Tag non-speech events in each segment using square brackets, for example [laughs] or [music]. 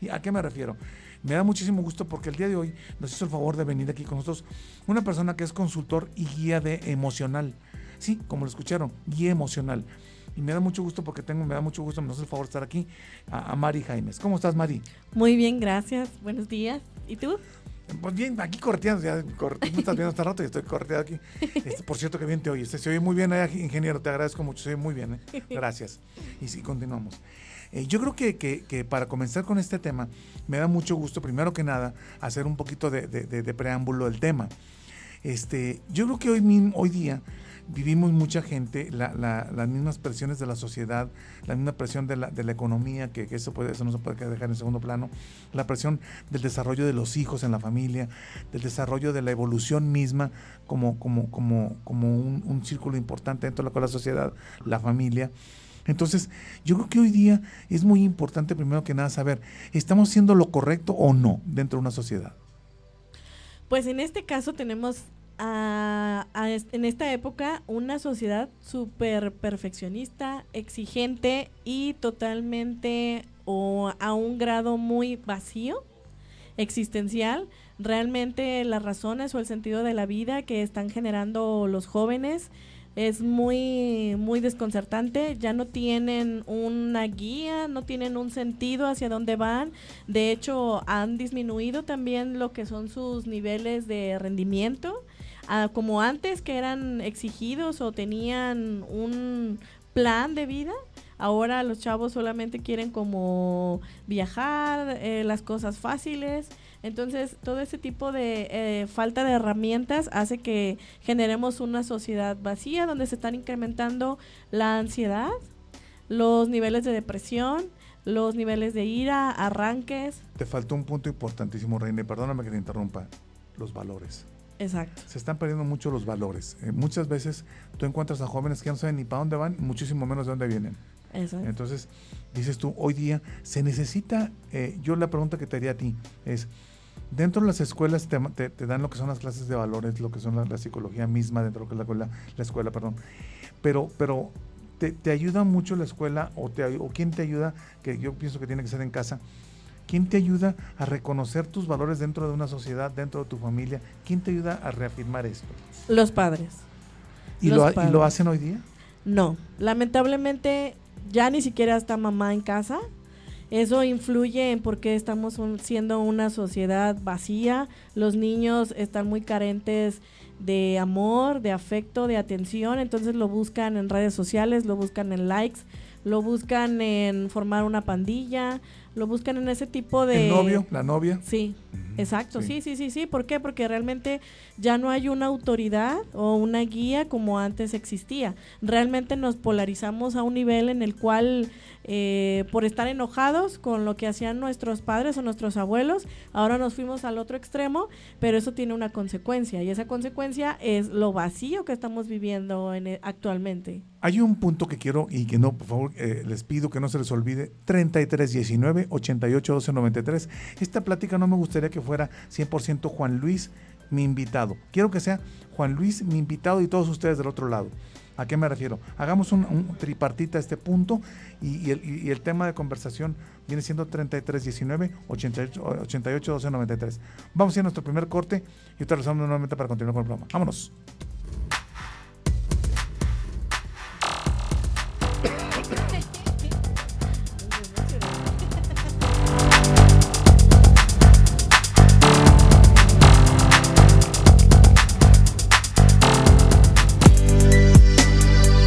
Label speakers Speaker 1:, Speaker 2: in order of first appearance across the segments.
Speaker 1: ¿Y a qué me refiero? Me da muchísimo gusto porque el día de hoy nos hizo el favor de venir aquí con nosotros una persona que es consultor y guía de emocional. Sí, como lo escucharon, guía emocional. Y me da mucho gusto porque tengo, me da mucho gusto, me hace el favor de estar aquí a, a Mari Jaimes. ¿Cómo estás, Mari?
Speaker 2: Muy bien, gracias. Buenos días. ¿Y tú?
Speaker 1: Pues bien, aquí correteando, ya cor- tú me estás viendo hasta rato y estoy correteado aquí. Este, por cierto, que bien te oyes. Se oye muy bien, eh, ingeniero, te agradezco mucho, se oye muy bien. eh. Gracias. Y sí, continuamos. Eh, yo creo que, que- para comenzar con este tema, me da mucho gusto, primero que nada, hacer un poquito de, preámbulo del tema. Este, yo creo que hoy, hoy día vivimos mucha gente, la- la- las mismas presiones de la sociedad, la misma presión de la, economía, que, eso, puede, eso no se puede dejar en segundo plano, la presión del desarrollo de los hijos en la familia, del desarrollo de la evolución misma como, como, como, como un, círculo importante dentro de la sociedad, la familia. Entonces, yo creo que hoy día es muy importante, primero que nada, saber, ¿estamos haciendo lo correcto o no dentro de una sociedad?
Speaker 2: Pues en este caso tenemos a- en esta época una sociedad súper perfeccionista, exigente y totalmente o a un grado muy vacío, existencial. Realmente las razones o el sentido de la vida que están generando los jóvenes es muy muy desconcertante, ya no tienen una guía, no tienen un sentido hacia dónde van. De hecho, han disminuido también lo que son sus niveles de rendimiento. Ah, como antes que eran exigidos o tenían un plan de vida, ahora los chavos solamente quieren como viajar, eh, las cosas fáciles. Entonces, todo ese tipo de eh, falta de herramientas hace que generemos una sociedad vacía donde se están incrementando la ansiedad, los niveles de depresión, los niveles de ira, arranques.
Speaker 1: Te faltó un punto importantísimo, Reina, y perdóname que te interrumpa, los valores.
Speaker 2: Exacto.
Speaker 1: Se están perdiendo mucho los valores. Eh, muchas veces tú encuentras a jóvenes que no saben ni para dónde van, muchísimo menos de dónde vienen.
Speaker 2: Exacto.
Speaker 1: Entonces, dices tú, hoy día se necesita, eh, yo la pregunta que te haría a ti es, dentro de las escuelas te, te- te dan lo que son las clases de valores, lo que son la, la psicología misma dentro de lo que es la escuela, la escuela perdón, pero, pero te, te ayuda mucho la escuela o, te, o quién te ayuda, que yo pienso que tiene que ser en casa, ¿Quién te ayuda a reconocer tus valores dentro de una sociedad, dentro de tu familia? ¿Quién te ayuda a reafirmar esto?
Speaker 2: Los padres.
Speaker 1: ¿Y,
Speaker 2: Los
Speaker 1: lo, ha- y
Speaker 2: padres.
Speaker 1: lo hacen hoy día?
Speaker 2: No, lamentablemente ya ni siquiera está mamá en casa. Eso influye en por qué estamos un- siendo una sociedad vacía. Los niños están muy carentes de amor, de afecto, de atención, entonces lo buscan en redes sociales, lo buscan en likes, lo buscan en formar una pandilla, lo buscan en ese tipo de...
Speaker 1: ¿El novio? ¿La novia?
Speaker 2: Sí, exacto, sí, sí, sí, sí. ¿Por qué? Porque realmente ya no hay una autoridad o una guía como antes existía. Realmente nos polarizamos a un nivel en el cual, eh, por estar enojados con lo que hacían nuestros padres o nuestros abuelos, ahora nos fuimos al otro extremo, pero eso tiene una consecuencia y esa consecuencia es lo vacío que estamos viviendo en e- actualmente.
Speaker 1: Hay un punto que quiero y que no, por favor, eh, les pido que no se les olvide, 3319 88 12 93. Esta plática no me gustaría que fuera 100% Juan Luis, mi invitado. Quiero que sea Juan Luis, mi invitado y todos ustedes del otro lado. ¿A qué me refiero? Hagamos un, un tripartita a este punto y, el, tema de conversación viene siendo 3319 88, 88 12 93. Vamos a ir a nuestro primer corte y ahorita regresamos nuevamente para continuar con el programa. Vámonos.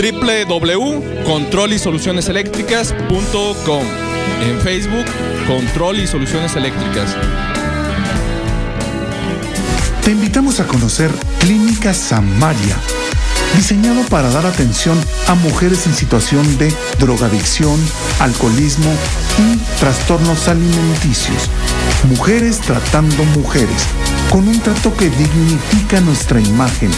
Speaker 3: www.controlisolucioneseléctricas.com. En Facebook, Control y Soluciones Eléctricas.
Speaker 1: Te invitamos a conocer Clínica Samaria, diseñado para dar atención a mujeres en situación de drogadicción, alcoholismo y trastornos alimenticios. Mujeres tratando mujeres, con un trato que dignifica nuestra imagen.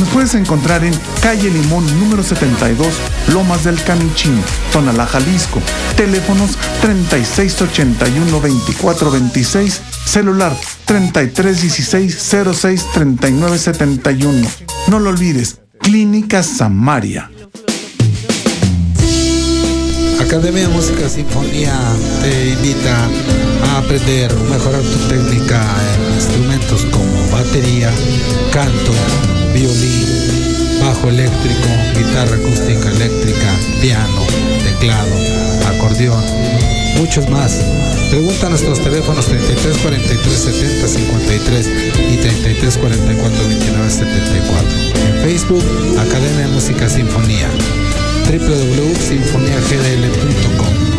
Speaker 1: Nos puedes encontrar en calle Limón número 72, Lomas del Camichín, Tonalá, Jalisco. Teléfonos 3681-2426, celular 3316-063971. No lo olvides, Clínica Samaria.
Speaker 4: Academia de Música Sinfonía te invita a aprender, mejorar tu técnica en instrumentos como batería, canto, violín, bajo eléctrico, guitarra acústica eléctrica, piano, teclado, acordeón, muchos más. Pregunta a nuestros teléfonos 33 43 70 53 y 33 44 29 74. En Facebook, Academia de Música Sinfonía www.sinfoniagdl.com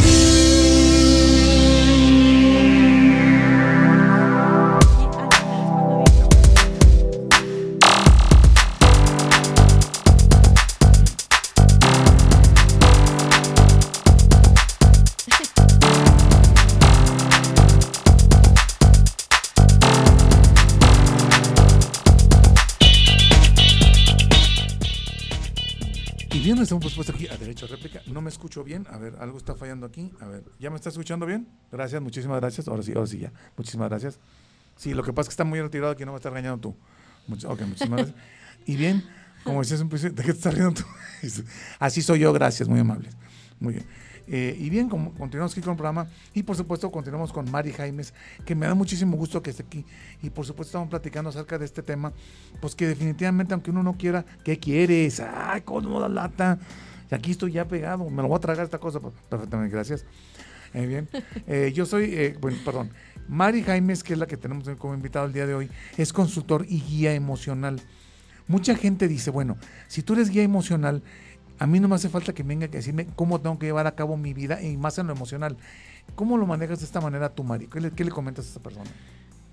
Speaker 1: hemos puesto aquí a derecho de réplica. No me escucho bien. A ver, algo está fallando aquí. A ver, ¿ya me está escuchando bien? Gracias, muchísimas gracias. Ahora sí, ahora sí ya. Muchísimas gracias. Sí, lo que pasa es que está muy retirado aquí, no me estás regañando tú. Much- ok, muchísimas gracias. [laughs] Y bien, como decías un principio, ¿de qué te estás riendo tú? [laughs] Así soy yo, gracias, muy amables. Muy bien. Eh, y bien, como continuamos aquí con el programa y por supuesto continuamos con Mari Jaimes, que me da muchísimo gusto que esté aquí y por supuesto estamos platicando acerca de este tema, pues que definitivamente aunque uno no quiera, ¿qué quieres? Ay, cómo la lata. Y aquí estoy ya pegado, me lo voy a tragar esta cosa. Pues, Perfectamente, gracias. Eh, bien, [laughs] Eh, yo soy, eh, bueno, perdón, Mari Jaimes, que es la que tenemos como invitado el día de hoy, es consultor y guía emocional. Mucha gente dice, bueno, si tú eres guía emocional, a mí no me hace falta que venga a decirme cómo tengo que llevar a cabo mi vida y más en lo emocional. ¿Cómo lo manejas de esta manera tú, Mari? ¿Qué le, qué le comentas a esta persona?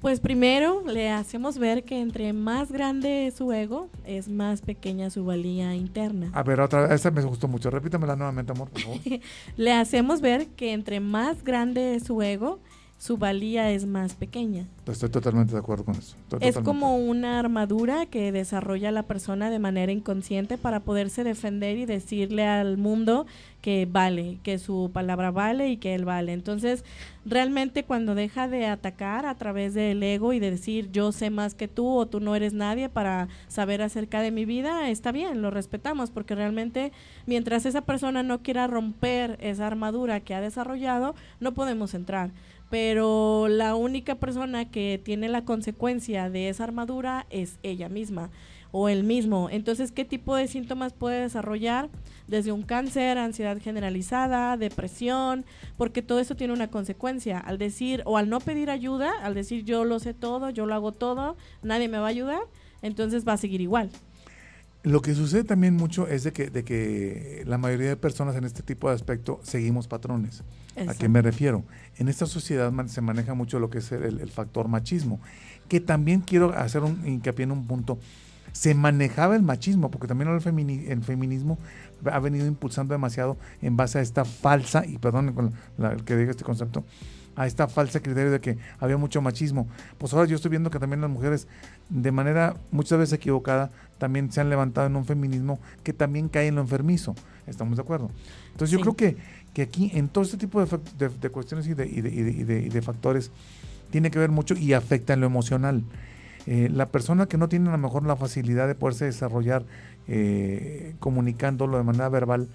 Speaker 2: Pues primero le hacemos ver que entre más grande es su ego, es más pequeña su valía interna.
Speaker 1: A ver, otra vez, esta me gustó mucho. Repítamela nuevamente, amor, por favor. [laughs]
Speaker 2: Le hacemos ver que entre más grande es su ego, su valía es más pequeña.
Speaker 1: Estoy totalmente de acuerdo con eso. Estoy
Speaker 2: Es
Speaker 1: totalmente.
Speaker 2: como una armadura que desarrolla la persona de manera inconsciente para poderse defender y decirle al mundo que vale, que su palabra vale y que él vale. Entonces, realmente cuando deja de atacar a través del ego y de decir yo sé más que tú o tú no eres nadie para saber acerca de mi vida, está bien, lo respetamos porque realmente mientras esa persona no quiera romper esa armadura que ha desarrollado, no podemos entrar pero la única persona que tiene la consecuencia de esa armadura es ella misma o él mismo. Entonces, ¿qué tipo de síntomas puede desarrollar? Desde un cáncer, ansiedad generalizada, depresión, porque todo eso tiene una consecuencia. Al decir o al no pedir ayuda, al decir yo lo sé todo, yo lo hago todo, nadie me va a ayudar, entonces va a seguir igual.
Speaker 1: Lo que sucede también mucho es de que, de que la mayoría de personas en este tipo de aspecto seguimos patrones. ¿A qué me refiero? En esta sociedad man- se maneja mucho lo que es el, el factor machismo, que también quiero hacer un hincapié en un punto. Se manejaba el machismo, porque también el, femini- el feminismo ha venido impulsando demasiado en base a esta falsa, y perdón con la- que diga este concepto, a esta falsa criterio de que había mucho machismo. Pues ahora yo estoy viendo que también las mujeres, de manera muchas veces equivocada, también se han levantado en un feminismo que también cae en lo enfermizo. ¿Estamos de acuerdo? Entonces yo
Speaker 2: Sí.
Speaker 1: creo que, que aquí en todo este tipo de, de- de cuestiones y de, y de- y de- y de- y de factores tiene que ver mucho y afecta en lo emocional. Eh, la persona que no tiene a lo mejor la facilidad de poderse desarrollar eh, comunicándolo de manera verbal,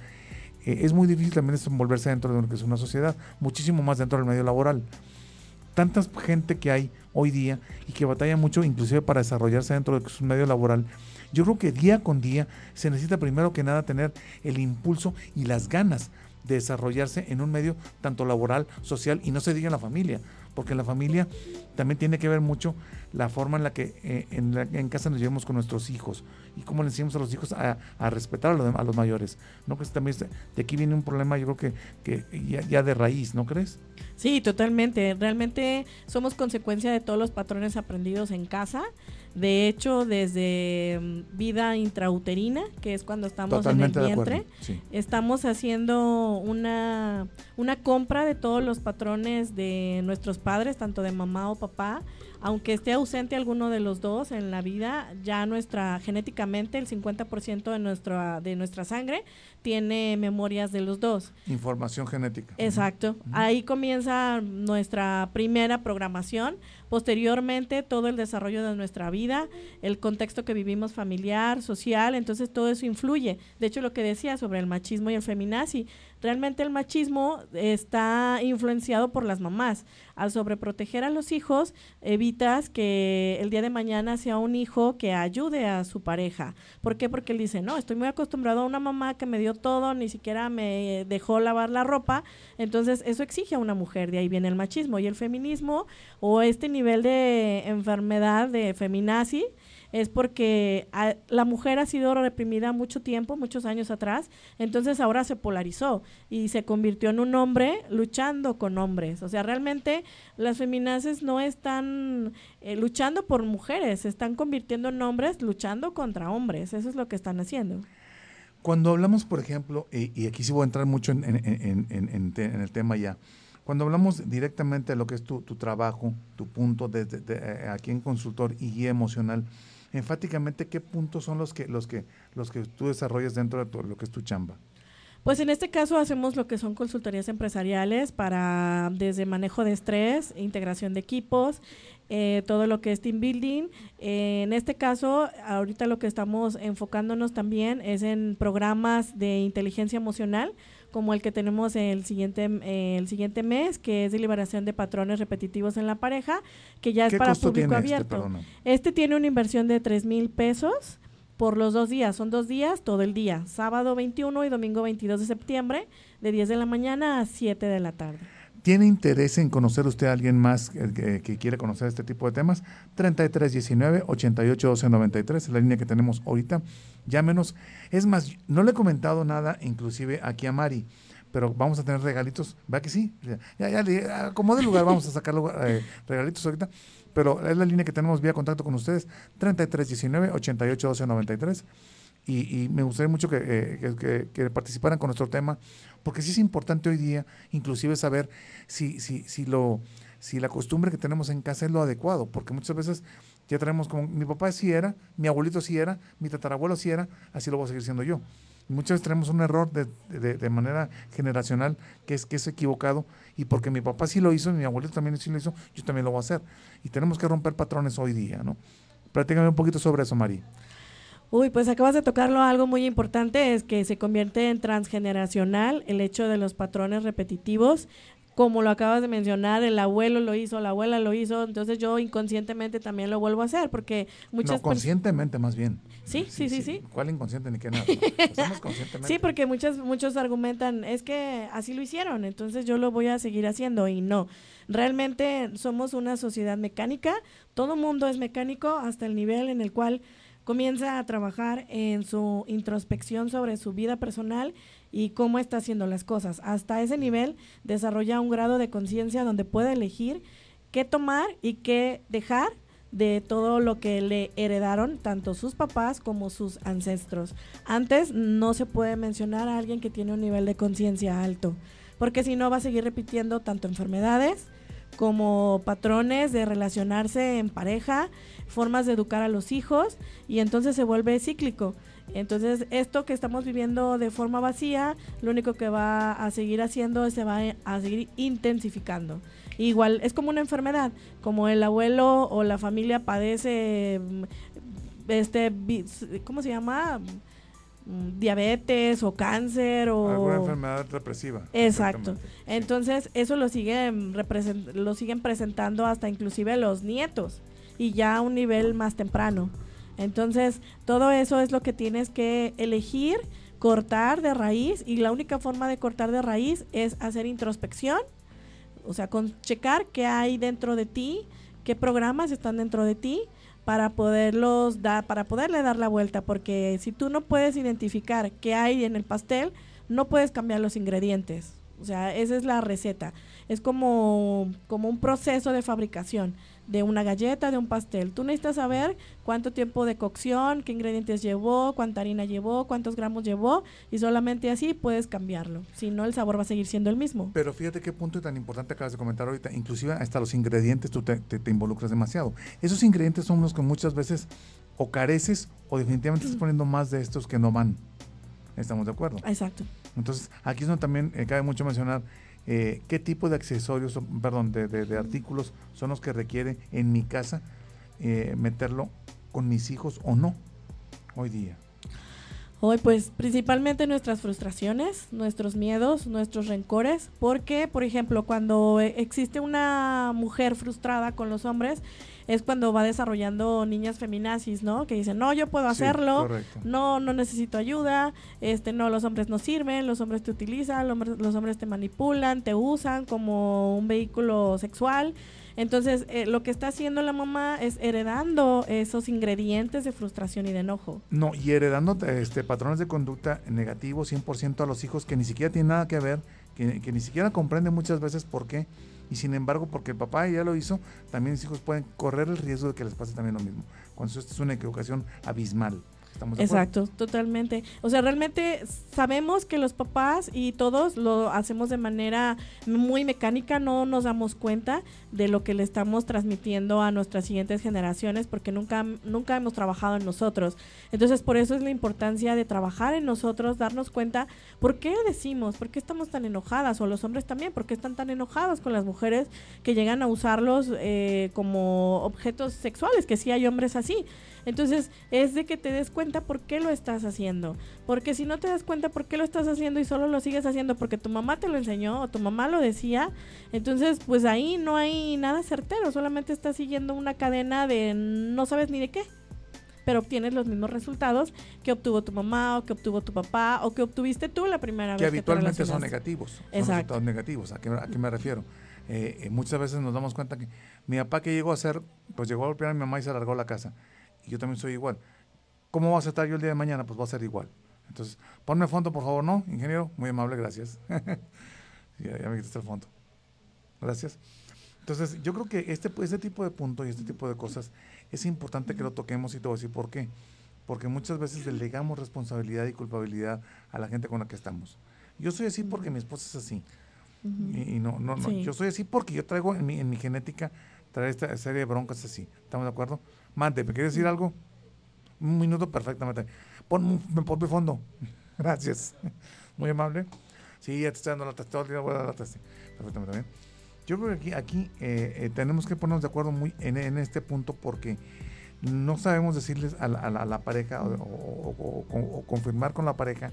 Speaker 1: eh, es muy difícil también desenvolverse dentro de lo que es una sociedad, muchísimo más dentro del medio laboral. Tanta gente que hay hoy día y que batalla mucho inclusive para desarrollarse dentro de un medio laboral, yo creo que día con día se necesita primero que nada tener el impulso y las ganas de desarrollarse en un medio tanto laboral, social y no se diga en la familia, porque la familia también tiene que ver mucho la forma en la que eh, en, la- casa nos llevamos con nuestros hijos y cómo le enseñamos a los hijos a, respetar a los, a los mayores. ¿No crees también de aquí viene un problema, yo creo que, que ya de raíz, ¿no crees?
Speaker 2: Sí, totalmente. Realmente somos consecuencia de todos los patrones aprendidos en casa. De hecho, desde mm, vida intrauterina, que es cuando estamos
Speaker 1: Totalmente
Speaker 2: en el
Speaker 1: acuerdo.
Speaker 2: vientre,
Speaker 1: Sí.
Speaker 2: estamos haciendo una, una compra de todos los patrones de nuestros padres, tanto de mamá o papá. Aunque esté ausente alguno de los dos en la vida, ya nuestra genéticamente el 50% de nuestra de nuestra sangre tiene memorias de los dos.
Speaker 1: Información genética.
Speaker 2: Exacto. Ahí comienza nuestra primera programación. Posteriormente, todo el desarrollo de nuestra vida, el contexto que vivimos familiar, social, entonces todo eso influye. De hecho, lo que decía sobre el machismo y el feminazi, realmente el machismo está influenciado por las mamás. Al sobreproteger a los hijos, evitas que el día de mañana sea un hijo que ayude a su pareja. ¿Por qué? Porque él dice, no, estoy muy acostumbrado a una mamá que me dio todo, ni siquiera me dejó lavar la ropa. Entonces, eso exige a una mujer, de ahí viene el machismo. Y el feminismo, o este nivel de enfermedad de feminazi, es porque la mujer ha sido reprimida mucho tiempo, muchos años atrás, entonces ahora se polarizó y se convirtió en un hombre luchando con hombres. O sea, realmente las feminaces no están eh, luchando por mujeres, se están convirtiendo en hombres luchando contra hombres. Eso es lo que están haciendo.
Speaker 1: Cuando hablamos, por ejemplo, y, aquí sí voy a entrar mucho en, el tema ya, cuando hablamos directamente de lo que es tu, trabajo, tu punto desde de, eh, aquí en consultor y guía emocional, enfáticamente, ¿qué puntos son los que, los que, los que tú desarrollas dentro de tu- lo que es tu chamba?
Speaker 2: Pues en este caso hacemos lo que son consultorías empresariales para desde manejo de estrés, integración de equipos, eh, todo lo que es team building. Eh, en este caso, ahorita lo que estamos enfocándonos también es en programas de inteligencia emocional, como el que tenemos el siguiente eh, el siguiente mes, que es de liberación de patrones repetitivos en la pareja, que ya es
Speaker 1: ¿Qué
Speaker 2: para público
Speaker 1: este,
Speaker 2: abierto.
Speaker 1: perdona?
Speaker 2: Este tiene una inversión de 3 mil pesos por los dos días. Son dos días, todo el día. Sábado 21 y domingo 22 de septiembre, de 10 de la mañana a 7 de la tarde.
Speaker 1: ¿Tiene interés en conocer usted a alguien más que, que- que quiere conocer este tipo de temas? 3319 88 12 93 es la línea que tenemos ahorita. Llámenos. Es más, no le he comentado nada, inclusive aquí a Mari, pero vamos a tener regalitos. ¿Va que sí? Ya, ya, le- acomode el lugar, vamos a sacar eh, regalitos ahorita. Pero es la línea que tenemos vía contacto con ustedes: 3319 88 12 93 y, y me gustaría mucho que, eh, que- participaran con nuestro tema, porque sí es importante hoy día, inclusive saber si, si, si, lo, si la costumbre que tenemos en casa es lo adecuado, porque muchas veces ya tenemos como, mi papá sí era, mi abuelito sí era, mi tatarabuelo sí era, así lo voy a seguir siendo yo. Muchas veces tenemos un error de, de- manera generacional que es, que es equivocado, y porque mi papá sí lo hizo, mi abuelito también sí lo hizo, yo también lo voy a hacer. Y tenemos que romper patrones hoy día, ¿no? Platícame un poquito sobre eso, Mari.
Speaker 2: Uy, pues acabas de tocarlo algo muy importante, es que se convierte en transgeneracional el hecho de los patrones repetitivos. Como lo acabas de mencionar, el abuelo lo hizo, la abuela lo hizo, entonces yo inconscientemente también lo vuelvo a hacer, porque muchas
Speaker 1: no, conscientemente más bien.
Speaker 2: Sí, sí, sí, sí.
Speaker 1: ¿Cuál inconsciente ni qué nada? Hacemos conscientemente.
Speaker 2: Sí, porque muchos, muchos argumentan, es que así lo hicieron, entonces yo lo voy a seguir haciendo y no. Realmente somos una sociedad mecánica, todo mundo es mecánico hasta el nivel en el cual comienza a trabajar en su introspección sobre su vida personal y cómo está haciendo las cosas. Hasta ese nivel desarrolla un grado de conciencia donde puede elegir qué tomar y qué dejar de todo lo que le heredaron tanto sus papás como sus ancestros. Antes no se puede mencionar a alguien que tiene un nivel de conciencia alto, porque si no va a seguir repitiendo tanto enfermedades como patrones de relacionarse en pareja, formas de educar a los hijos y entonces se vuelve cíclico. Entonces, esto que estamos viviendo de forma vacía, lo único que va a seguir haciendo es se va a seguir intensificando. Igual, es como una enfermedad, como el abuelo o la familia padece, mm, este, ¿cómo se llama? Diabetes o cáncer o...
Speaker 1: Alguna enfermedad represiva.
Speaker 2: Exacto. Entonces, eso lo siguen, lo siguen presentando hasta inclusive los nietos y ya a un nivel más temprano. Entonces, todo eso es lo que tienes que elegir, cortar de raíz y la única forma de cortar de raíz es hacer introspección, o sea, con checar qué hay dentro de ti, qué programas están dentro de ti para poderlos dar, para poderle dar la vuelta, porque si tú no puedes identificar qué hay en el pastel, no puedes cambiar los ingredientes. O sea, esa es la receta. Es como, como un proceso de fabricación de una galleta, de un pastel. Tú necesitas saber cuánto tiempo de cocción, qué ingredientes llevó, cuánta harina llevó, cuántos gramos llevó y solamente así puedes cambiarlo. Si no, el sabor va a seguir siendo el mismo.
Speaker 1: Pero fíjate qué punto tan importante acabas de comentar ahorita. Inclusive hasta los ingredientes tú te, te- te involucras demasiado. Esos ingredientes son los que muchas veces o careces o definitivamente estás poniendo más de estos que no van. ¿Estamos de acuerdo?
Speaker 2: Exacto.
Speaker 1: Entonces, aquí es donde también eh, cabe mucho mencionar eh, qué tipo de accesorios, perdón, de, de- de artículos son los que requiere en mi casa eh, meterlo con mis hijos o no hoy día.
Speaker 2: Hoy, pues principalmente nuestras frustraciones, nuestros miedos, nuestros rencores, porque, por ejemplo, cuando eh, existe una mujer frustrada con los hombres, es cuando va desarrollando niñas feminazis, ¿no? Que dicen, no, yo puedo hacerlo, no, no necesito ayuda, este, no, los hombres no sirven, los hombres te utilizan, los hombres, los hombres te manipulan, te usan como un vehículo sexual. Entonces, eh, lo que está haciendo la mamá es heredando esos ingredientes de frustración y de enojo.
Speaker 1: No, y heredando este, patrones de conducta negativos 100% a los hijos que ni siquiera tienen nada que ver, que, ni siquiera comprenden muchas veces por qué. Y sin embargo, porque el papá ya lo hizo, también los hijos pueden correr el riesgo de que les pase también lo mismo. Cuando esto es una equivocación abismal. ¿Estamos?
Speaker 2: Exacto, totalmente. O sea, realmente sabemos que los papás y todos lo hacemos de manera muy mecánica, no nos damos cuenta de lo que le estamos transmitiendo a nuestras siguientes generaciones porque nunca, nunca hemos trabajado en nosotros. Entonces, por eso es la importancia de trabajar en nosotros, darnos cuenta por qué decimos, por qué estamos tan enojadas, o los hombres también, por qué están tan enojados con las mujeres que llegan a usarlos eh, como objetos sexuales, que sí hay hombres así. Entonces, es de que te des cuenta por qué lo estás haciendo. Porque si no te das cuenta por qué lo estás haciendo y solo lo sigues haciendo porque tu mamá te lo enseñó o tu mamá lo decía, entonces pues ahí no hay nada certero, solamente estás siguiendo una cadena de no sabes ni de qué. Pero obtienes los mismos resultados que obtuvo tu mamá o que obtuvo tu papá o que obtuviste tú la primera
Speaker 1: que
Speaker 2: vez.
Speaker 1: habitualmente
Speaker 2: que te
Speaker 1: son negativos. Son
Speaker 2: Exacto.
Speaker 1: resultados negativos. ¿A qué, a qué me refiero? Eh, eh, muchas veces nos damos cuenta que mi papá que llegó a hacer, pues llegó a golpear a mi mamá y se largó a la casa. Y yo también soy igual. ¿Cómo vas a estar yo el día de mañana? Pues va a ser igual. Entonces, ponme fondo, por favor, ¿no? Ingeniero, muy amable, gracias. [laughs] ya, ya me quitaste el fondo. Gracias. Entonces, yo creo que este, este tipo de punto y este tipo de cosas es importante que lo toquemos y te voy a decir por qué. Porque muchas veces delegamos responsabilidad y culpabilidad a la gente con la que estamos. Yo soy así porque mi esposa es así. Y, y no, no, no.
Speaker 2: Sí.
Speaker 1: Yo soy así porque yo traigo en mi, en mi genética, traer esta serie de broncas así. ¿Estamos de acuerdo? Mande, ¿me quieres decir algo? Un minuto perfectamente. Pon, pon mi fondo. [laughs] Gracias. Muy amable. Sí, ya te estoy dando la testa. Voy a dar la testa. Perfectamente bien. Yo creo que aquí, aquí eh, eh, tenemos que ponernos de acuerdo muy en, en este punto porque no sabemos decirles a la, a la- a la pareja o, o- o- o- confirmar con la pareja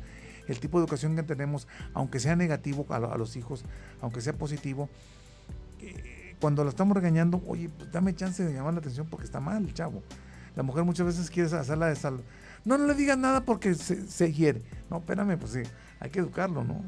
Speaker 1: el tipo de educación que tenemos, aunque sea negativo a, a los hijos, aunque sea positivo. eh, cuando lo estamos regañando, oye, pues dame chance de llamar la atención porque está mal el chavo. La mujer muchas veces quiere hacerla de sal. No, no le digas nada porque se, se hiere. No, espérame, pues sí, hay que educarlo, ¿no?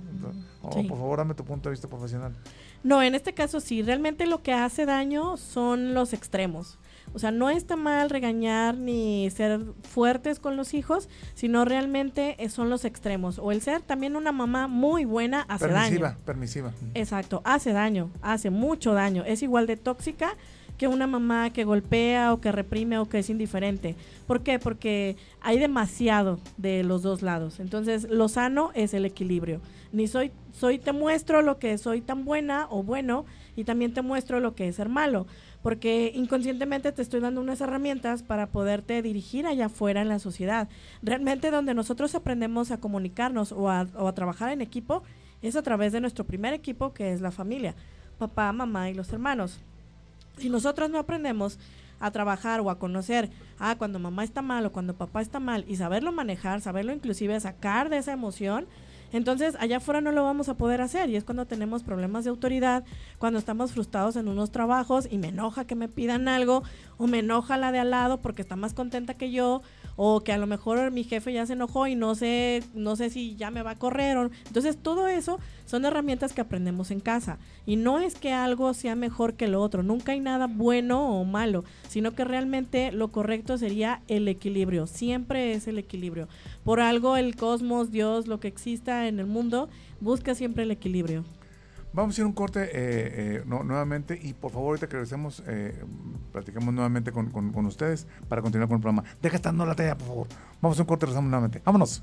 Speaker 1: Oh,
Speaker 2: Sí.
Speaker 1: Por favor, dame tu punto de vista profesional.
Speaker 2: No, en este caso sí, realmente lo que hace daño son los extremos. O sea, no está mal regañar ni ser fuertes con los hijos, sino realmente eh, son los extremos. O el ser también una mamá muy buena hace
Speaker 1: permisiva,
Speaker 2: daño.
Speaker 1: permisiva.
Speaker 2: Exacto, hace daño, hace mucho daño. Es igual de tóxica que una mamá que golpea o que reprime o que es indiferente. ¿Por qué? Porque hay demasiado de los dos lados. Entonces, lo sano es el equilibrio. Ni soy, soy te muestro lo que soy tan buena o bueno y también te muestro lo que es ser malo. Porque inconscientemente te estoy dando unas herramientas para poderte dirigir allá afuera en la sociedad. Realmente donde nosotros aprendemos a comunicarnos o a, o a trabajar en equipo es a través de nuestro primer equipo que es la familia, papá, mamá y los hermanos. Si nosotros no aprendemos a trabajar o a conocer, ah, cuando mamá está mal o cuando papá está mal y saberlo manejar, saberlo inclusive sacar de esa emoción, entonces allá afuera no lo vamos a poder hacer. Y es cuando tenemos problemas de autoridad, cuando estamos frustrados en unos trabajos y me enoja que me pidan algo o me enoja la de al lado porque está más contenta que yo o que a lo mejor mi jefe ya se enojó y no sé, no sé si ya me va a correr. Entonces todo eso son herramientas que aprendemos en casa y no es que algo sea mejor que lo otro, nunca hay nada bueno o malo, sino que realmente lo correcto sería el equilibrio, siempre es el equilibrio. Por algo el cosmos, Dios, lo que exista en el mundo, busca siempre el equilibrio.
Speaker 1: Vamos a ir un corte eh, eh, no- nuevamente y por favor ahorita que regresemos eh, platicamos nuevamente con, con- con ustedes para continuar con el programa. Deja estando la talla, por favor. Vamos a un corte, regresamos nuevamente. Vámonos.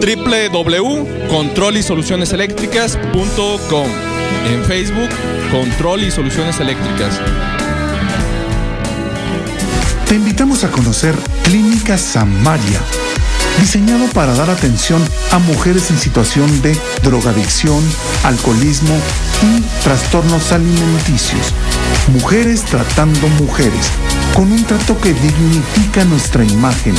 Speaker 3: www.controlisolucioneseléctricas.com. En Facebook, Control y Soluciones Eléctricas.
Speaker 1: Te invitamos a conocer Clínica Samaria, diseñado para dar atención a mujeres en situación de drogadicción, alcoholismo y trastornos alimenticios. Mujeres tratando mujeres, con un trato que dignifica nuestra imagen.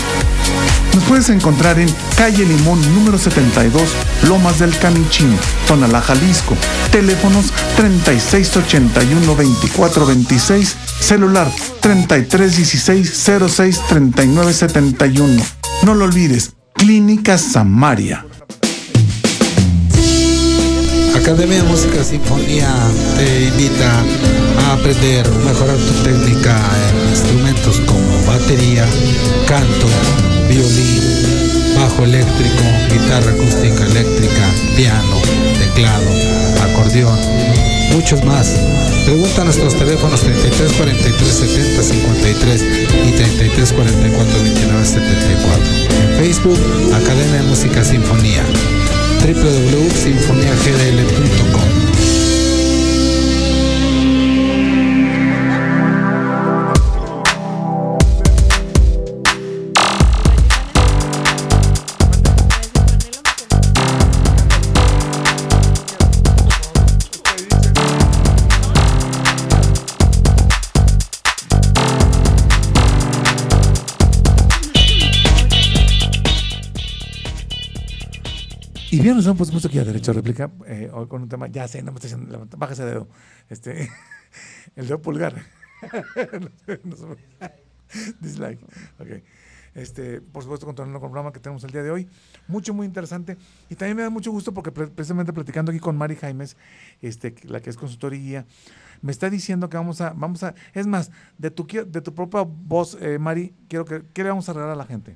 Speaker 1: Nos puedes encontrar en calle Limón número 72, Lomas del Camichín, Tonalá, Jalisco. Teléfonos 3681-2426, celular 3316-063971. No lo olvides, Clínica Samaria.
Speaker 4: Academia de Música Sinfonía te invita a aprender, mejorar tu técnica en instrumentos como batería, canto, violín, bajo eléctrico, guitarra acústica eléctrica, piano, teclado, acordeón, muchos más. Pregunta a nuestros teléfonos 33 43 70 53 y 33 44 29 74. En Facebook, Academia de Música Sinfonía www.sinfoniagdl.com
Speaker 1: nos hemos puesto justo aquí a derecho a réplica, eh, hoy con un tema, ya sé, no me estoy levanta- baja ese dedo, este, [laughs] el dedo pulgar. [laughs] Dislike. Ok. Este, por supuesto, continuando con el programa que tenemos el día de hoy. Mucho, muy interesante. Y también me da mucho gusto porque pre- precisamente platicando aquí con Mari Jaimes, este, la que es consultoría, me está diciendo que vamos a, vamos a, es más, de tu, de tu propia voz, eh, Mari, quiero que, ¿qué le vamos a regalar a la gente?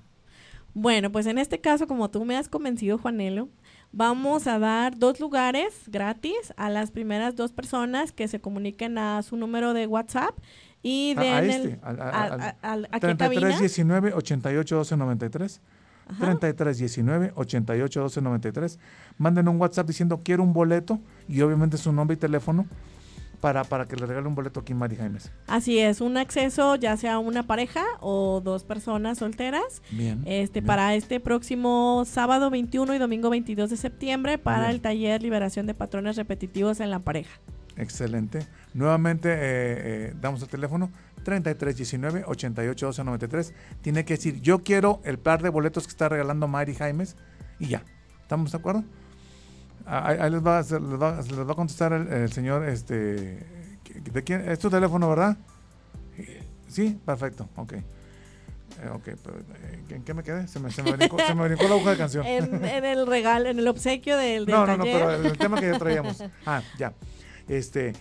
Speaker 2: Bueno, pues en este caso, como tú me has convencido, Juanelo, vamos a dar dos lugares gratis a las primeras dos personas que se comuniquen a su número de WhatsApp y
Speaker 1: A-
Speaker 2: den
Speaker 1: a
Speaker 2: el...
Speaker 1: este, al- al-
Speaker 2: a-
Speaker 1: al-
Speaker 2: a- al- ¿a qué cabina?
Speaker 1: 33 19 88 12 93. 33 19 88 12 93. Manden un WhatsApp diciendo quiero un boleto y obviamente su nombre y teléfono para, para que le regale un boleto aquí en Mari Jaimes.
Speaker 2: Así es, un acceso ya sea una pareja o dos personas solteras.
Speaker 1: Bien.
Speaker 2: Este,
Speaker 1: bien.
Speaker 2: para este próximo sábado 21 y domingo 22 de septiembre para
Speaker 1: Bien.
Speaker 2: el taller Liberación de Patrones Repetitivos en la Pareja.
Speaker 1: Excelente. Nuevamente eh, eh, damos el teléfono 33 19 88 12 93. Tiene que decir yo quiero el par de boletos que está regalando Mari Jaimes y ya. ¿Estamos de acuerdo? Ah, Ahí, ahí les, va, a- se les, va, se les va a contestar el, el señor, este, ¿de quién? ¿Es tu teléfono, verdad? Sí, perfecto, ok. Eh, ok, pero, eh, ¿en qué me quedé? Se me, se me brincó, se me brincó la hoja de canción. [laughs]
Speaker 2: En, en el regalo, en el obsequio del, del
Speaker 1: no, no, no,
Speaker 2: taller.
Speaker 1: pero el tema que ya [laughs] traíamos. Ah, ya. Este,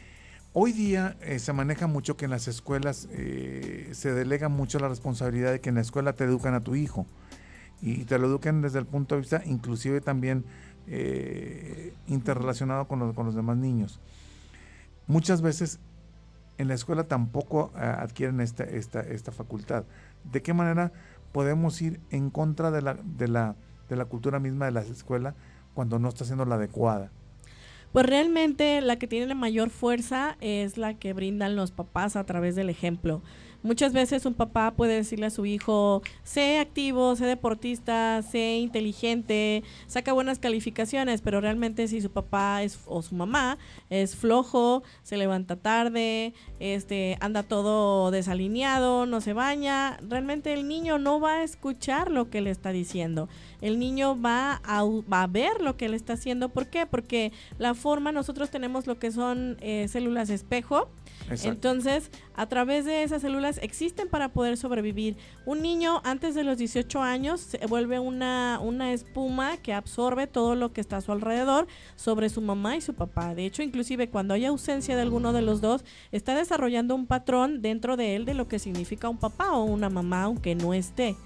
Speaker 1: hoy día eh, se maneja mucho que en las escuelas eh, se delega mucho la responsabilidad de que en la escuela te educan a tu hijo y te lo eduquen desde el punto de vista inclusive también eh, interrelacionado con los, con los demás niños. Muchas veces en la escuela tampoco ah, adquieren esta, esta, esta facultad. ¿De qué manera podemos ir en contra de la, de la, de la cultura misma de la escuela cuando no está siendo la adecuada?
Speaker 2: Pues realmente la que tiene la mayor fuerza es la que brindan los papás a través del ejemplo. Muchas veces un papá puede decirle a su hijo, sé activo, sé deportista, sé inteligente, saca buenas calificaciones, pero realmente si su papá es, o su mamá es flojo, se levanta tarde, este, anda todo desalineado, no se baña, realmente el niño no va a escuchar lo que le está diciendo. El niño va a, va a ver lo que le está haciendo. ¿Por qué? Porque la forma, nosotros tenemos lo que son eh, células espejo,
Speaker 1: Exacto.
Speaker 2: entonces, a través de esas células existen para poder sobrevivir. Un niño antes de los 18 años se vuelve una, una espuma que absorbe todo lo que está a su alrededor sobre su mamá y su papá. De hecho, inclusive cuando hay ausencia de alguno de los dos, está desarrollando un patrón dentro de él de lo que significa un papá o una mamá aunque no esté.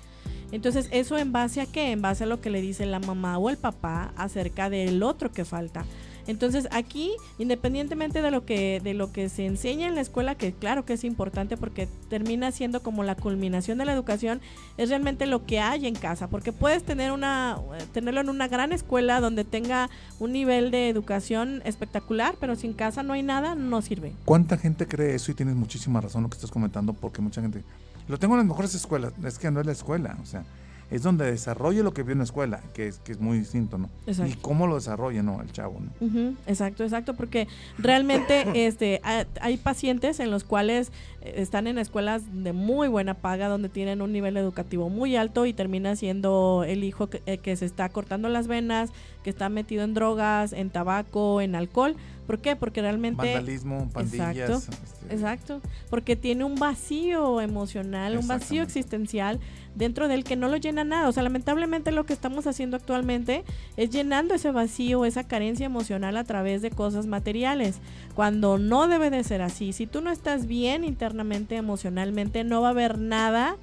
Speaker 2: Entonces, ¿eso en base a qué? En base a lo que le dice la mamá o el papá acerca del otro que falta. Entonces, aquí, independientemente de lo que de lo que se enseña en la escuela, que claro que es importante porque termina siendo como la culminación de la educación, es realmente lo que hay en casa, porque puedes tener una eh, tenerlo en una gran escuela donde tenga un nivel de educación espectacular, pero si en casa no hay nada, no sirve.
Speaker 1: ¿Cuánta gente cree eso? Y tienes muchísima razón lo que estás comentando, porque mucha gente... Lo tengo en las mejores escuelas, es que no es la escuela, o sea, es donde desarrolle lo que vio en la escuela, que es, que es muy distinto, ¿no?
Speaker 2: Exacto.
Speaker 1: Y cómo lo desarrolla, ¿no? El chavo, ¿no?
Speaker 2: Exacto, exacto, porque realmente [laughs] este ha- hay pacientes en los cuales eh, están en escuelas de muy buena paga donde tienen un nivel educativo muy alto y termina siendo el hijo que, eh, que se está cortando las venas, que está metido en drogas, en tabaco, en alcohol. ¿Por qué? Porque realmente
Speaker 1: Vandalismo, pandillas.
Speaker 2: Exacto,
Speaker 1: este,
Speaker 2: Exacto, porque tiene un vacío emocional, un vacío existencial dentro de él que no lo llena nada. O sea, lamentablemente lo que estamos haciendo actualmente es llenando ese vacío, esa carencia emocional a través de cosas materiales, cuando no debe de ser así. Si tú no estás bien internamente, emocionalmente, no va a haber nada,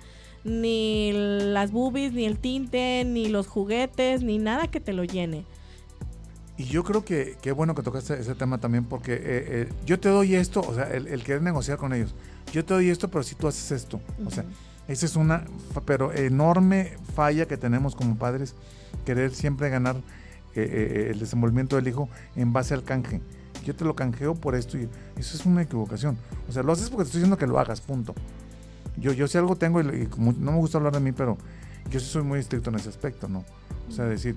Speaker 2: ni las boobies, ni el tinte, ni los juguetes, ni nada que te lo llene.
Speaker 1: Y yo creo que qué bueno que tocaste ese tema también, porque eh, eh, yo te doy esto, o sea, el, el querer negociar con ellos. Yo te doy esto, pero si tú haces esto. O sea, esa es una pero enorme falla que tenemos como padres, querer siempre ganar eh, eh, el desenvolvimiento del hijo en base al canje. Yo te lo canjeo por esto y eso es una equivocación. O sea, lo haces porque te estoy diciendo que lo hagas, punto. Yo, yo si algo tengo, y, no me gusta hablar de mí, pero yo sí soy muy estricto en ese aspecto, ¿no? O sea, decir,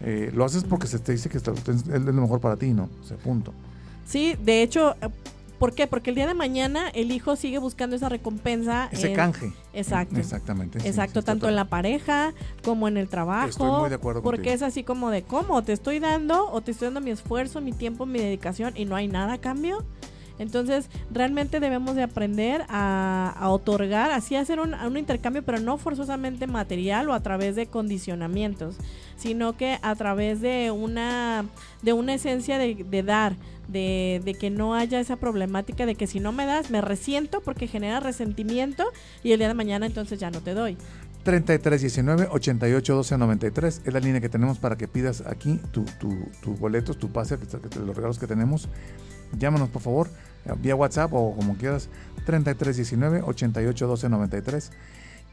Speaker 1: eh, lo haces porque se te dice que es lo mejor para ti, ¿no? O punto.
Speaker 2: Sí, de hecho, eh, ¿por qué? Porque el día de mañana el hijo sigue buscando esa recompensa.
Speaker 1: Ese
Speaker 2: en-
Speaker 1: canje.
Speaker 2: Exacto.
Speaker 1: Exactamente.
Speaker 2: Exacto,
Speaker 1: sí,
Speaker 2: tanto en la pareja como en el trabajo.
Speaker 1: Estoy muy de acuerdo
Speaker 2: Porque
Speaker 1: contigo.
Speaker 2: es así como de cómo te estoy dando o te estoy dando mi esfuerzo, mi tiempo, mi dedicación y no hay nada a cambio. Entonces, realmente debemos de aprender a, a otorgar, así hacer un, un intercambio, pero no forzosamente material o a través de condicionamientos, sino que a través de una, de una esencia de, de dar, de, de que no haya esa problemática de que si no me das, me resiento porque genera resentimiento y el día de mañana entonces ya no te doy.
Speaker 1: 3319 88 12 93 es la línea que tenemos para que pidas aquí tu, tu, tus boletos, tu pase, los regalos que tenemos. Llámanos por favor, eh, vía WhatsApp o como quieras, 3319 88 12 93.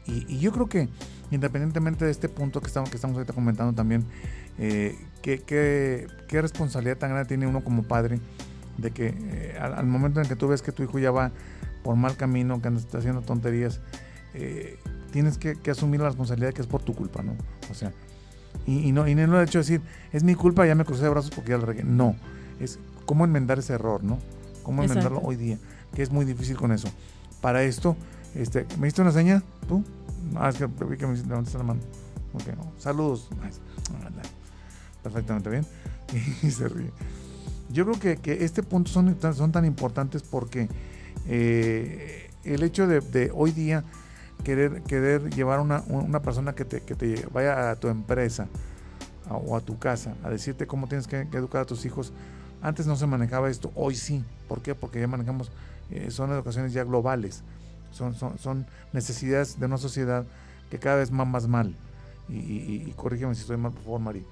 Speaker 1: Y, y yo creo que independientemente de este punto que estamos, que estamos ahorita comentando también, eh, ¿qué, qué, qué responsabilidad tan grande tiene uno como padre de que eh, al, al momento en que tú ves que tu hijo ya va por mal camino, que anda está haciendo tonterías, eh, tienes que, que asumir la responsabilidad que es por tu culpa, ¿no? O sea, y, y no, y no el hecho de decir, es mi culpa, ya me crucé de brazos porque ya lo regué. No, es cómo enmendar ese error, ¿no? Cómo enmendarlo
Speaker 2: Exacto.
Speaker 1: hoy día, que es muy difícil con eso. Para esto, este, ¿me diste una seña? ¿Tú? Ah, es que vi que me la mano. Ok, no. saludos. Ah, Perfectamente bien. [laughs] Y se ríe. Yo creo que, que este punto son, tan- importantes porque eh, el hecho de, hoy día querer, querer llevar una, una persona que te, que vaya a tu empresa a- o a tu casa a decirte cómo tienes que, que educar a tus hijos. Antes no se manejaba esto, hoy sí. ¿Por qué? Porque ya manejamos, eh, son educaciones ya globales, son, son, son necesidades de una sociedad que cada vez va más mal. Y, y, y corrígeme si estoy mal, por favor, Mari.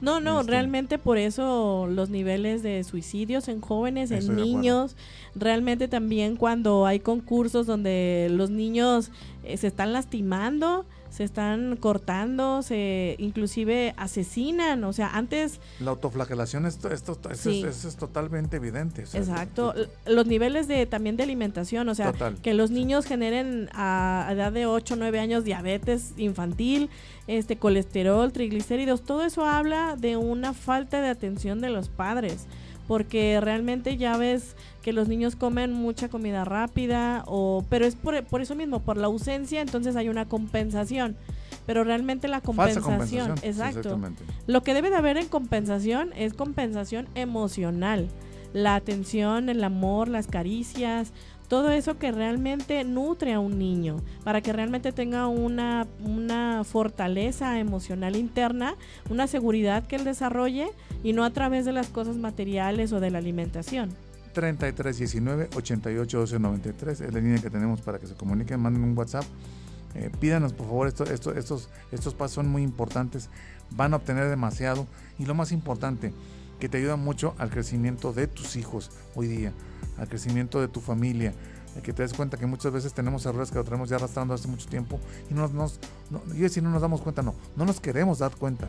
Speaker 2: No, no,
Speaker 1: Este-
Speaker 2: realmente por eso los niveles de suicidios en jóvenes, en
Speaker 1: Estoy
Speaker 2: niños, realmente también cuando hay concursos donde los niños eh, se están lastimando, se están cortando, se inclusive asesinan, o sea, antes
Speaker 1: La autoflagelación, esto, esto, eso,
Speaker 2: Sí.
Speaker 1: es, eso es totalmente evidente. o sea,
Speaker 2: Exacto, los niveles de también de alimentación, o sea,
Speaker 1: Total.
Speaker 2: que los niños generen a edad de 8 o 9 años diabetes infantil, este colesterol, triglicéridos, todo eso habla de una falta de atención de los padres, porque realmente ya ves que los niños comen mucha comida rápida o pero es por, por eso mismo, por la ausencia, entonces hay una compensación. Pero realmente la compensación, exacto.
Speaker 1: Exactamente.
Speaker 2: Lo que debe de haber en compensación es compensación emocional. La atención, el amor, las caricias, todo eso que realmente nutre a un niño, para que realmente tenga una, una fortaleza emocional interna, una seguridad que él desarrolle y no a través de las cosas materiales o de la alimentación.
Speaker 1: 3319 88 12 93 es la línea que tenemos para que se comuniquen, manden un WhatsApp. Eh, pídanos por favor, esto, esto- estos, estos pasos son muy importantes, van a obtener demasiado y lo más importante, que te ayudan mucho al crecimiento de tus hijos hoy día, al crecimiento de tu familia, que te des cuenta que muchas veces tenemos errores que lo tenemos ya arrastrando hace mucho tiempo y no nos, no, yo no nos damos cuenta, no, no nos queremos dar cuenta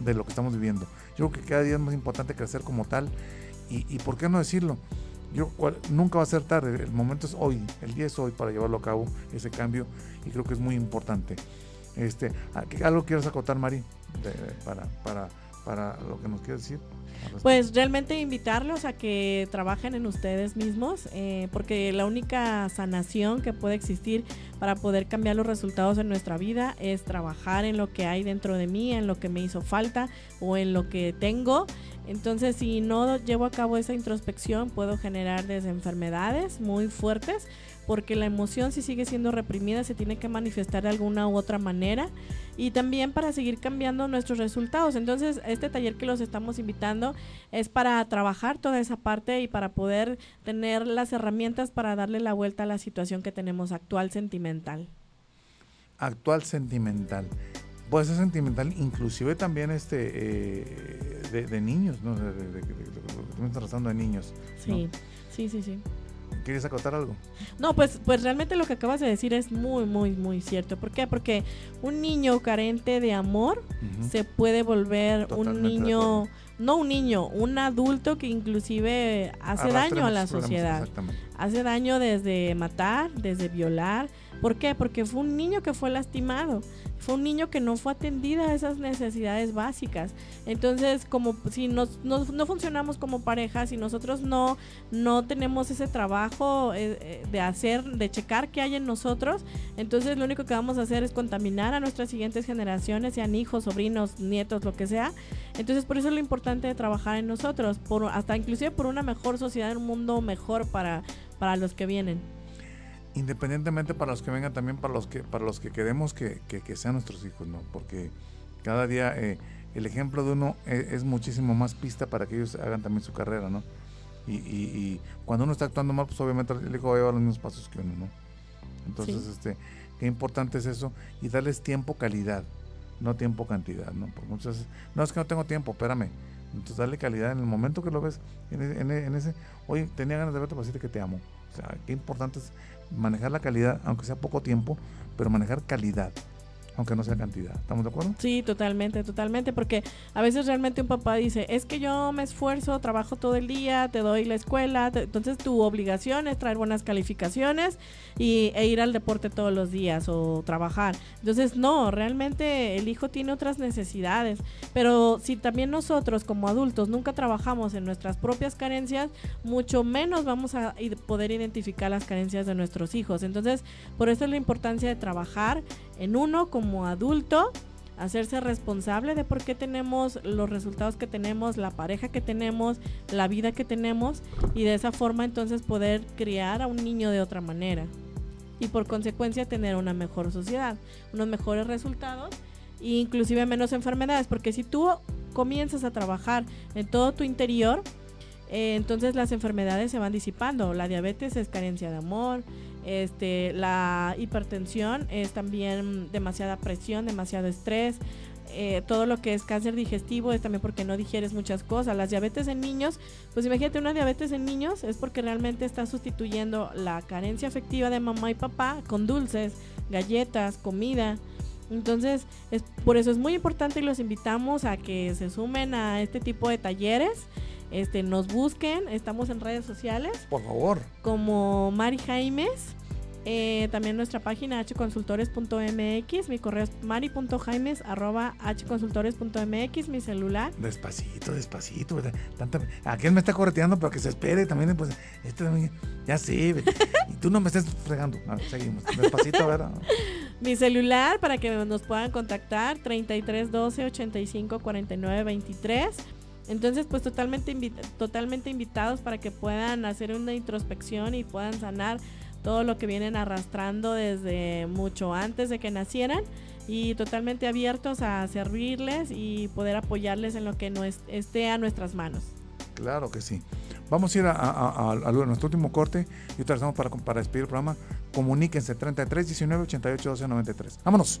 Speaker 1: de lo que estamos viviendo. Yo creo que cada día es más importante crecer como tal y, y ¿por qué no decirlo? Yo, cual- nunca va a ser tarde, el momento es hoy, el día es hoy para llevarlo a cabo, ese cambio, y creo que es muy importante. Este, ¿a- qué- ¿Algo quieres acotar, Mari, de- para, para, para lo que nos quieres decir?
Speaker 2: Pues realmente invitarlos a que trabajen en ustedes mismos, eh, porque la única sanación que puede existir para poder cambiar los resultados en nuestra vida es trabajar en lo que hay dentro de mí, en lo que me hizo falta o en lo que tengo. Entonces, si no llevo a cabo esa introspección, puedo generar desde enfermedades muy fuertes, porque la emoción si sigue siendo reprimida se tiene que manifestar de alguna u otra manera y también para seguir cambiando nuestros resultados. Entonces, este taller que los estamos invitando es para trabajar toda esa parte y para poder tener las herramientas para darle la vuelta a la situación que tenemos actual sentimental.
Speaker 1: Actual sentimental. Puede ser sentimental, inclusive también este eh, de, de niños, ¿no? De, de, de- de- niños.
Speaker 2: Sí, sí, sí, sí.
Speaker 1: ¿Quieres acotar algo?
Speaker 2: No, pues, pues realmente lo que acabas de decir es muy, muy, muy cierto. ¿Por qué? Porque un niño carente de amor se puede volver
Speaker 1: Totalmente
Speaker 2: un niño, no un niño, un adulto que inclusive hace daño a la sociedad.
Speaker 1: Exactamente.
Speaker 2: Hace daño desde matar, desde violar. ¿Por qué? Porque fue un niño que fue lastimado. Fue un niño que no fue atendida a esas necesidades básicas. Entonces, como si nos, no funcionamos como pareja, si nosotros no, no tenemos ese trabajo eh, eh, de hacer, de checar qué hay en nosotros, entonces lo único que vamos a hacer es contaminar a nuestras siguientes generaciones, sean hijos, sobrinos, nietos, lo que sea. Entonces, por eso es lo importante de trabajar en nosotros, por, hasta inclusive por una mejor sociedad, un mundo mejor para, para los que vienen.
Speaker 1: Independientemente para los que vengan también para los que para los que queremos que, que- que sean nuestros hijos no porque cada día eh, el ejemplo de uno es, es muchísimo más pista para que ellos hagan también su carrera no y, y- y cuando uno está actuando mal pues obviamente el hijo va a llevar los mismos pasos que uno no entonces
Speaker 2: Sí.
Speaker 1: este qué importante es eso y darles tiempo calidad no tiempo cantidad no porque muchas veces, no es que no tengo tiempo espérame. Entonces darle calidad en el momento que lo ves en en en ese oye tenía ganas de verte para decirte que te amo o sea qué importante es manejar la calidad, aunque sea poco tiempo, pero manejar calidad, aunque no sea cantidad. ¿Estamos de acuerdo?
Speaker 2: Sí, totalmente, totalmente, porque a veces realmente un papá dice, es que yo me esfuerzo, trabajo todo el día, te doy la escuela, te- entonces tu obligación es traer buenas calificaciones y, e ir al deporte todos los días o trabajar. Entonces, no, realmente el hijo tiene otras necesidades, pero si también nosotros como adultos nunca trabajamos en nuestras propias carencias, mucho menos vamos a poder identificar las carencias de nuestros hijos. Entonces, por eso es la importancia de trabajar en uno como adulto, hacerse responsable de por qué tenemos los resultados que tenemos, la pareja que tenemos, la vida que tenemos y de esa forma entonces poder criar a un niño de otra manera. y por consecuencia tener una mejor sociedad, unos mejores resultados e inclusive menos enfermedades, porque si tú comienzas a trabajar en todo tu interior, eh, entonces las enfermedades se van disipando. La diabetes es carencia de amor, este, la hipertensión es también demasiada presión, demasiado estrés. Eh, todo lo que es cáncer digestivo es también porque no digieres muchas cosas. Las diabetes en niños, pues imagínate una diabetes en niños es porque realmente está sustituyendo la carencia afectiva de mamá y papá con dulces, galletas, comida. Entonces, es, por eso es muy importante y los invitamos a que se sumen a este tipo de talleres. Este, nos busquen, estamos en redes sociales.
Speaker 1: Por favor.
Speaker 2: Como Mari Jaimes. Eh, también nuestra página hconsultores.mx, mi correo es mari.jaimes arroba hconsultores.mx, mi celular.
Speaker 1: Despacito, despacito. Tanta, ¿A quién me está correteando para que se espere? También, pues, este ya sé. [laughs] y tú no me estés fregando. seguimos. Despacito, ¿verdad?
Speaker 2: mi celular para que nos puedan contactar, 33 12 85 49 23. Entonces, pues totalmente, totalmente invitados para que puedan hacer una introspección y puedan sanar todo lo que vienen arrastrando desde mucho antes de que nacieran y totalmente abiertos a servirles y poder apoyarles en lo que no esté a nuestras manos.
Speaker 1: Claro que sí. Vamos a ir a, nuestro último corte y utilizamos para, para despedir el programa. Comuníquense 33 19 88 12 93. Vámonos.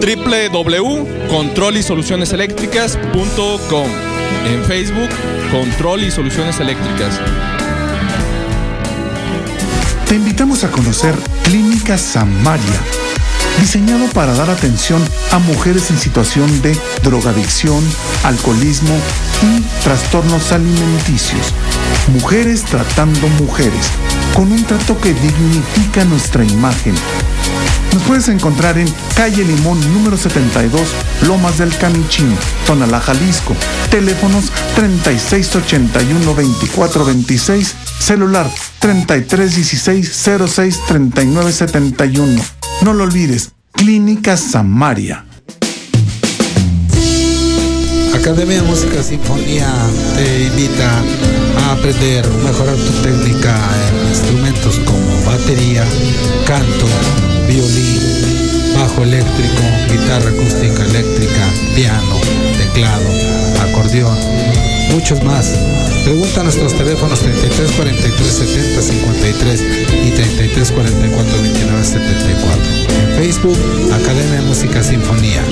Speaker 3: www.controlisolucioneseléctricas.com. En Facebook, Control y Soluciones Eléctricas.
Speaker 1: Te invitamos a conocer Clínica Samaria, diseñado para dar atención a mujeres en situación de drogadicción, alcoholismo y trastornos alimenticios. Mujeres tratando mujeres, con un trato que dignifica nuestra imagen nos puedes encontrar en calle Limón número 72, Lomas del Camichín, Tonalá, Jalisco. Teléfonos 3681-2426, celular 3316-063971. No lo olvides, Clínica Samaria.
Speaker 4: Academia de Música Sinfonía te invita a aprender, mejorar tu técnica en instrumentos como batería, canto, violín, bajo eléctrico, guitarra acústica eléctrica, piano, teclado, acordeón, muchos más. Pregunta a nuestros teléfonos 33 43 70 53 y 33 44 29 74. En Facebook, Academia de Música Sinfonía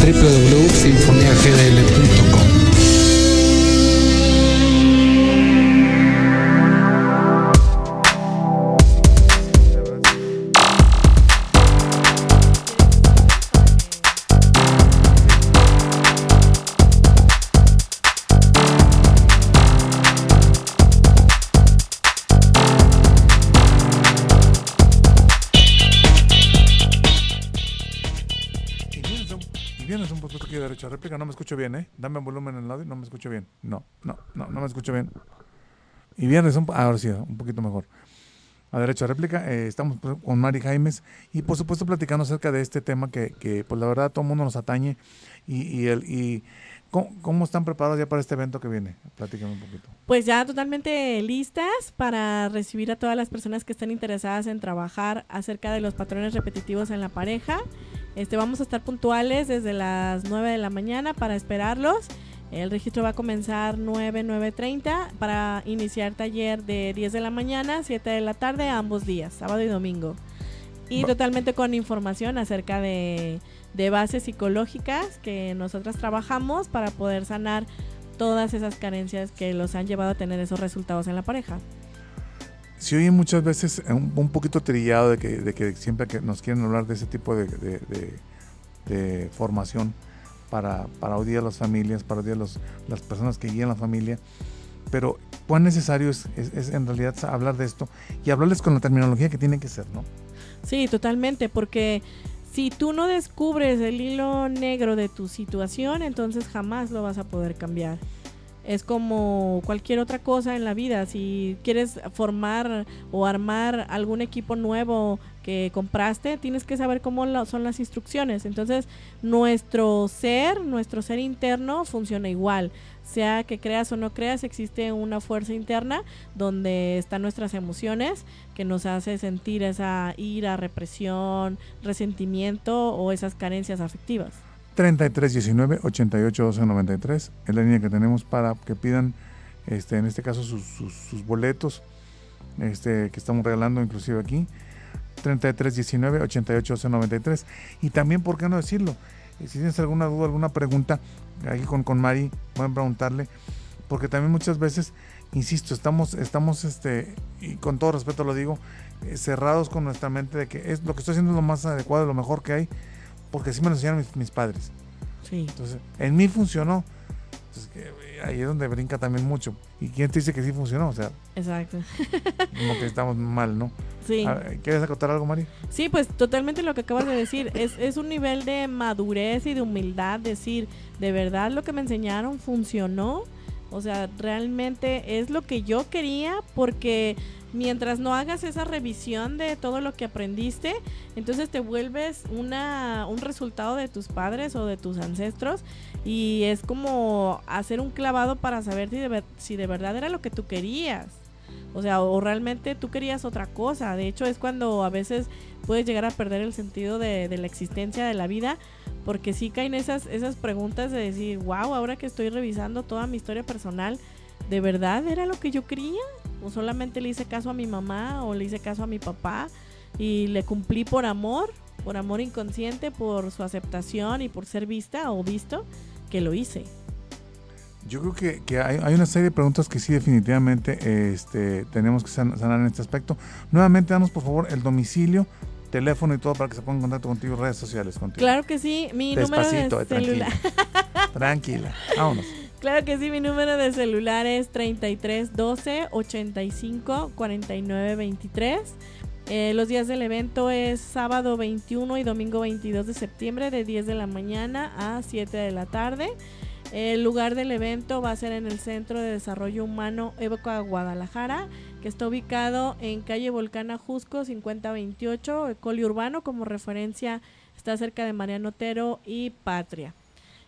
Speaker 4: www.sinfoniagdl.com
Speaker 1: réplica, no me escucho bien, ¿eh? Dame volumen en el audio, no me escucho bien. No, no, no, no me escucho bien. Y viernes, un, ahora sí, un poquito mejor. a Derecho a Réplica. Eh, estamos con Mari Jaimes y por supuesto platicando acerca de este tema que, que pues la verdad todo el mundo nos atañe y, y, el, y ¿cómo, cómo están preparados ya para este evento que viene. Platícame un poquito.
Speaker 2: Pues ya totalmente listas para recibir a todas las personas que estén interesadas en trabajar acerca de los patrones repetitivos en la pareja. Este, vamos a estar puntuales desde las 9 de la mañana para esperarlos. El registro va a comenzar 9, 9.30 para iniciar taller de 10 de la mañana, 7 de la tarde, ambos días, sábado y domingo. Y totalmente con información acerca de, de bases psicológicas que nosotras trabajamos para poder sanar todas esas carencias que los han llevado a tener esos resultados en la pareja.
Speaker 1: Se oye muchas veces eh, un, un poquito trillado de que, de que siempre que nos quieren hablar de ese tipo de, de- formación para, para odiar a las familias, para odiar a los, las personas que guían la familia. Pero cuán necesario es, es- es en realidad hablar de esto y hablarles con la terminología que tiene que ser, ¿no?
Speaker 2: Sí, totalmente, porque si tú no descubres el hilo negro de tu situación, entonces jamás lo vas a poder cambiar. Es como cualquier otra cosa en la vida. Si quieres formar o armar algún equipo nuevo que compraste, tienes que saber cómo lo- son las instrucciones. Entonces, nuestro ser, nuestro ser interno funciona igual. Sea que creas o no creas, existe una fuerza interna donde están nuestras emociones que nos hace sentir esa ira, represión, resentimiento o esas carencias afectivas.
Speaker 1: 3319 88 12 93 es la línea que tenemos para que pidan este en este caso sus, boletos este que estamos regalando inclusive aquí. 3319 88 12 93 y también por qué no decirlo Eh, si tienes alguna duda alguna pregunta ahí con, con Mari pueden preguntarle porque también muchas veces insisto estamos estamos este y con todo respeto lo digo eh, cerrados con nuestra mente de que es lo que estoy haciendo lo más adecuado lo mejor que hay porque así me lo enseñaron mis, mis padres.
Speaker 2: Sí.
Speaker 1: Entonces, en mí funcionó. Entonces, que, ahí es donde brinca también mucho. ¿Y quién te dice que sí funcionó? O sea,
Speaker 2: Exacto.
Speaker 1: como que estamos mal, ¿no?
Speaker 2: Sí.
Speaker 1: Ver, ¿Quieres acotar algo, Mari?
Speaker 2: Sí, pues totalmente lo que acabas de decir. Es, es un nivel de madurez y de humildad. Decir, de verdad lo que me enseñaron funcionó. O sea, realmente es lo que yo quería porque mientras no hagas esa revisión de todo lo que aprendiste, entonces te vuelves una, un resultado de tus padres o de tus ancestros y es como hacer un clavado para saber si de, si de verdad era lo que tú querías. O sea, o realmente tú querías otra cosa. De hecho, es cuando a veces puedes llegar a perder el sentido de, de la existencia de la vida, porque sí caen esas, esas preguntas de decir, wow, ahora que estoy revisando toda mi historia personal, ¿de verdad era lo que yo quería? ¿O solamente le hice caso a mi mamá o le hice caso a mi papá y le cumplí por amor, por amor inconsciente, por su aceptación y por ser vista o visto, que lo hice?
Speaker 1: Yo creo que, que hay, hay una serie de preguntas que sí definitivamente este, tenemos que san- sanar en este aspecto. Nuevamente, danos por favor el domicilio, teléfono y todo para que se pongan en contacto contigo, redes sociales contigo.
Speaker 2: Claro que sí, mi
Speaker 1: Despacito,
Speaker 2: número
Speaker 1: eh,
Speaker 2: de celular.
Speaker 1: tranquila. [laughs] tranquila. Vámonos.
Speaker 2: Claro que sí, mi número de celular es 33 12 85 49 23. Eh, los días del evento es sábado 21 y domingo 22 de septiembre de 10 de la mañana a 7 de la tarde. El lugar del evento va a ser en el Centro de Desarrollo Humano Evoca Guadalajara, que está ubicado en calle Volcán Ajusco 5028, Coli Urbano, como referencia está cerca de Mariano Otero y Patria.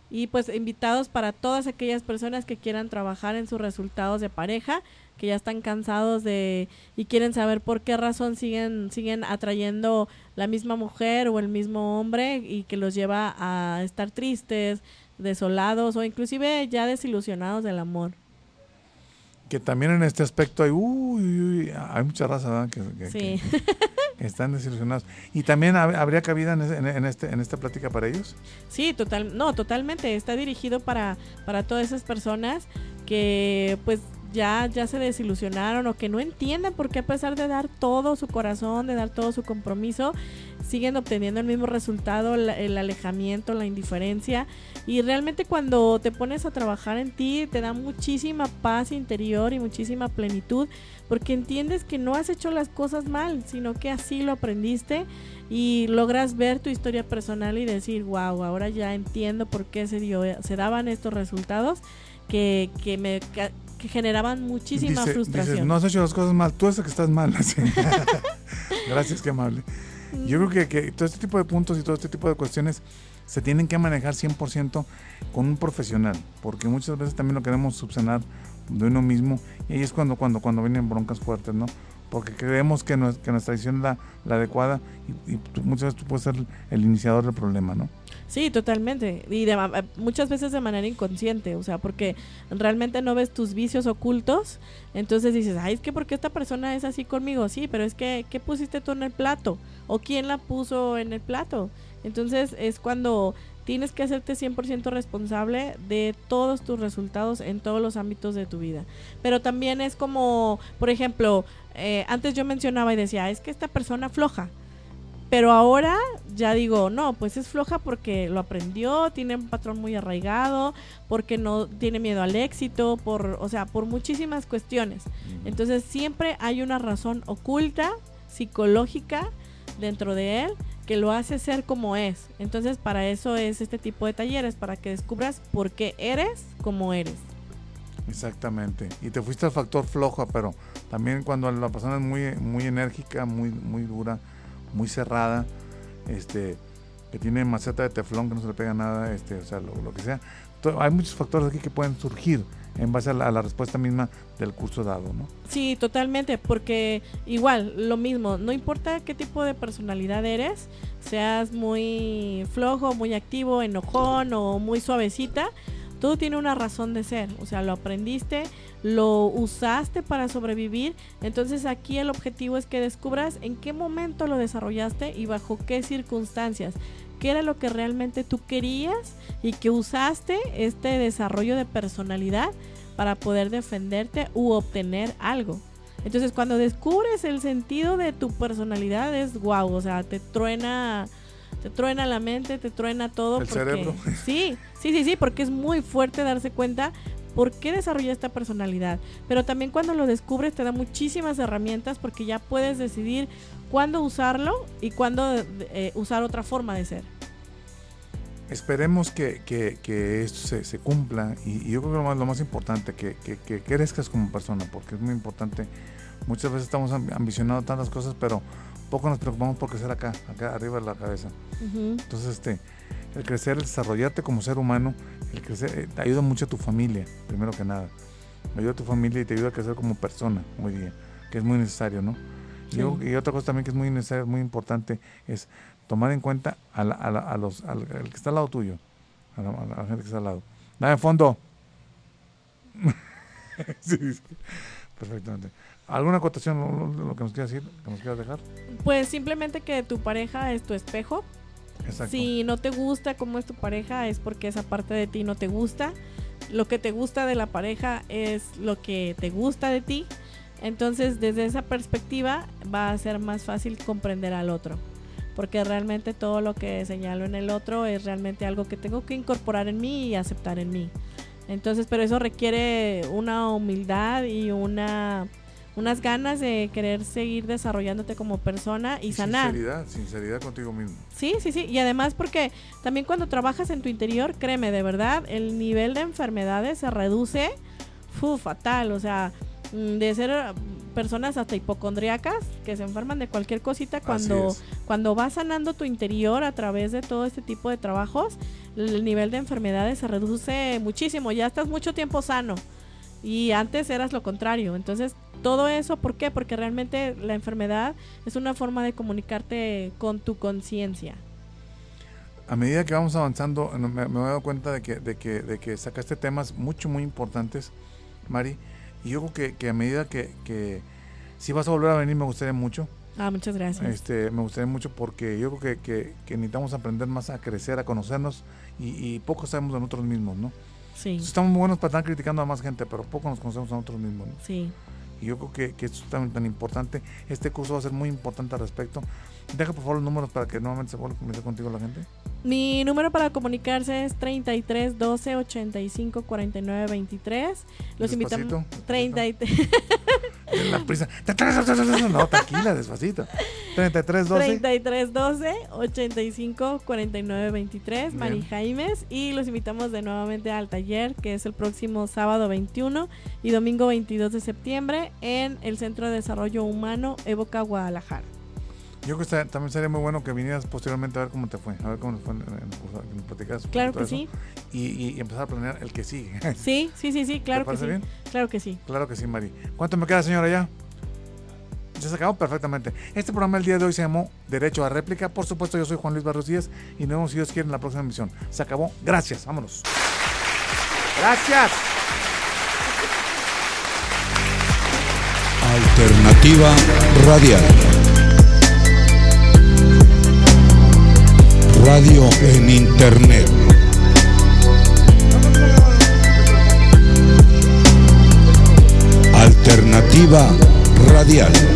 Speaker 2: Y pues invitados para todas aquellas personas que quieran trabajar en sus resultados de pareja, que ya están cansados de y quieren saber por qué razón siguen siguen atrayendo la misma mujer o el mismo hombre y que los lleva a estar tristes, desolados o inclusive ya desilusionados del amor.
Speaker 1: Que también en este aspecto hay, uy, uy, uy, hay mucha raza ¿verdad? que, que-
Speaker 2: Sí.
Speaker 1: que están desilusionados. Y también hab- habría cabida en, en- en este, en esta plática para ellos.
Speaker 2: Sí, total, no, totalmente. Está dirigido para, para todas esas personas que pues ya, ya se desilusionaron o que no entienden por qué a pesar de dar todo su corazón, de dar todo su compromiso, siguen obteniendo el mismo resultado, el alejamiento, la indiferencia. Y realmente cuando te pones a trabajar en ti, te da muchísima paz interior y muchísima plenitud, porque entiendes que no has hecho las cosas mal, sino que así lo aprendiste y logras ver tu historia personal y decir, wow, ahora ya entiendo por qué se, dio, se daban estos resultados que, que me que generaban muchísima
Speaker 1: Dice-
Speaker 2: frustración.
Speaker 1: dices, no has hecho las cosas mal, tú es el que estás mal. [laughs] así. Gracias, qué amable. Yo creo que, que todo este tipo de puntos y todo este tipo de cuestiones se tienen que manejar 100% con un profesional, porque muchas veces también lo queremos subsanar de uno mismo y ahí es cuando, cuando, cuando vienen broncas fuertes, ¿no? Porque creemos que, nues- que nuestra decisión es la, adecuada y, muchas veces tú puedes ser el iniciador del problema, ¿no?
Speaker 2: Sí, totalmente. Y de muchas veces de manera inconsciente, o sea, porque realmente no ves tus vicios ocultos, entonces dices, ay, es que porque esta persona es así conmigo, sí, pero es que, ¿qué pusiste tú en el plato? ¿O quién la puso en el plato? Entonces es cuando tienes que hacerte 100% responsable de todos tus resultados en todos los ámbitos de tu vida. Pero también es como, por ejemplo, eh, antes yo mencionaba y decía, es que esta persona floja. Pero ahora ya digo, no, pues es floja porque lo aprendió, tiene un patrón muy arraigado, porque no tiene miedo al éxito, por, o sea, por muchísimas cuestiones. Entonces siempre hay una razón oculta, psicológica, dentro de él que lo hace ser como es. Entonces para eso es este tipo de talleres, para que descubras por qué eres como eres.
Speaker 1: Exactamente. Y te fuiste al factor flojo, pero también cuando la persona es muy, muy enérgica, muy, muy dura, muy cerrada, este, que tiene maceta de teflón, que no se le pega nada, este, o sea, lo, que sea. Hay muchos factores aquí que pueden surgir en base a la, a la respuesta misma del curso dado, ¿no?
Speaker 2: Sí, totalmente, porque igual, lo mismo, no importa qué tipo de personalidad eres, seas muy flojo, muy activo, enojón o muy suavecita, todo tiene una razón de ser, o sea, lo aprendiste, lo usaste para sobrevivir, entonces aquí el objetivo es que descubras en qué momento lo desarrollaste y bajo qué circunstancias, qué era lo que realmente tú querías y que usaste este desarrollo de personalidad para poder defenderte u obtener algo. Entonces, cuando descubres el sentido de tu personalidad es guau, o sea, te truena te truena la mente, te truena todo
Speaker 1: El
Speaker 2: porque
Speaker 1: cerebro. [laughs]
Speaker 2: sí, sí, sí, sí, porque es muy fuerte darse cuenta por qué desarrolla esta personalidad. Pero también cuando lo descubres te da muchísimas herramientas porque ya puedes decidir cuándo usarlo y cuándo eh, usar otra forma de ser.
Speaker 1: Esperemos que, que- que esto se, se cumpla y, y yo creo que lo más, lo más importante, que, que, que crezcas como persona, porque es muy importante. Muchas veces estamos amb- ambicionando tantas cosas, pero poco nos preocupamos por crecer acá, acá arriba de la cabeza.
Speaker 2: Ujú.
Speaker 1: Entonces, este, el crecer, el desarrollarte como ser humano, el crecer, eh, te ayuda mucho a tu familia, primero que nada. Ayuda a tu familia y te ayuda a crecer como persona hoy día, que es muy necesario, ¿no? Y,
Speaker 2: Sí.
Speaker 1: yo- y otra cosa también que es muy necesaria, muy importante, es tomar en cuenta a, la- a la- a los, al, al que está al lado tuyo, a la, a la gente que está al lado. Dame fondo. [laughs] sí, sí, perfectamente. ¿Alguna acotación, lo, lo- que nos quieras decir, que nos quieras dejar?
Speaker 2: Pues simplemente que tu pareja es tu espejo.
Speaker 1: Exacto.
Speaker 2: Si no te gusta cómo es tu pareja es porque esa parte de ti no te gusta. Lo que te gusta de la pareja es lo que te gusta de ti. Entonces desde esa perspectiva va a ser más fácil comprender al otro. Porque realmente todo lo que señalo en el otro es realmente algo que tengo que incorporar en mí y aceptar en mí. Entonces, pero eso requiere una humildad y una unas ganas de querer seguir desarrollándote como persona y, sanar.
Speaker 1: Sinceridad, sinceridad contigo mismo.
Speaker 2: Sí, sí, sí. Y además porque también cuando trabajas en tu interior, créeme, de verdad, el nivel de enfermedades se reduce fu, fatal. O sea, mm, de ser eh, personas hasta hipocondriacas que se enferman de cualquier cosita cuando, cuando vas sanando tu interior a través de todo este tipo de trabajos, el nivel de enfermedades se reduce muchísimo. Ya estás mucho tiempo sano. Y antes eras lo contrario. Entonces, todo eso, ¿por qué? Porque realmente la enfermedad es una forma de comunicarte con tu conciencia.
Speaker 1: A medida que vamos avanzando, me, me he dado cuenta de que, de, que, de que sacaste temas mucho, muy importantes, Mari. Y yo creo que, que a medida que, que si vas a volver a venir, me gustaría mucho.
Speaker 2: Ah, muchas gracias.
Speaker 1: Este, me gustaría mucho porque yo creo que, que- que necesitamos aprender más a crecer, a conocernos y, y poco sabemos de nosotros mismos, ¿no? Estamos muy buenos para estar criticando a más gente, pero poco nos conocemos a nosotros mismos. ¿no?
Speaker 2: Sí.
Speaker 1: Y yo creo que, que esto es tan, tan, importante. Este curso va a ser muy importante al respecto. Deja por favor los números para que nuevamente se vuelva a comunicar contigo la gente.
Speaker 2: Mi número para comunicarse es 33 12 85 49 23. Los invitamos. 33. [laughs] de
Speaker 1: la prisa. No, tranquila, despacito. 3312.
Speaker 2: 3312, 85 49 23, Mari Jaimes. Y los invitamos de nuevamente al taller, que es el próximo sábado 21 y domingo 22 de septiembre en el Centro de Desarrollo Humano Evoca, Guadalajara.
Speaker 1: Yo creo que está- también sería muy bueno que vinieras posteriormente a ver cómo te fue, a ver cómo te fue en, en el curso, que nos platicaras
Speaker 2: Claro que
Speaker 1: eso,
Speaker 2: sí.
Speaker 1: Y, y- y empezar a planear el que sigue. [laughs]
Speaker 2: Sí, sí, sí, sí, claro que
Speaker 1: parece
Speaker 2: sí.
Speaker 1: bien?
Speaker 2: Claro que sí.
Speaker 1: Claro que sí, Mari. ¿Cuánto me queda, señora, ya? Ya se acabó perfectamente. Este programa el día de hoy se llamó Derecho a Réplica. Por supuesto, yo soy Juan Luis Barros Díaz y nos vemos, si Dios quiere, en la próxima emisión. Se acabó. Gracias. Vámonos. Gracias.
Speaker 5: Alternativa radial. Radio en Internet. Alternativa radial.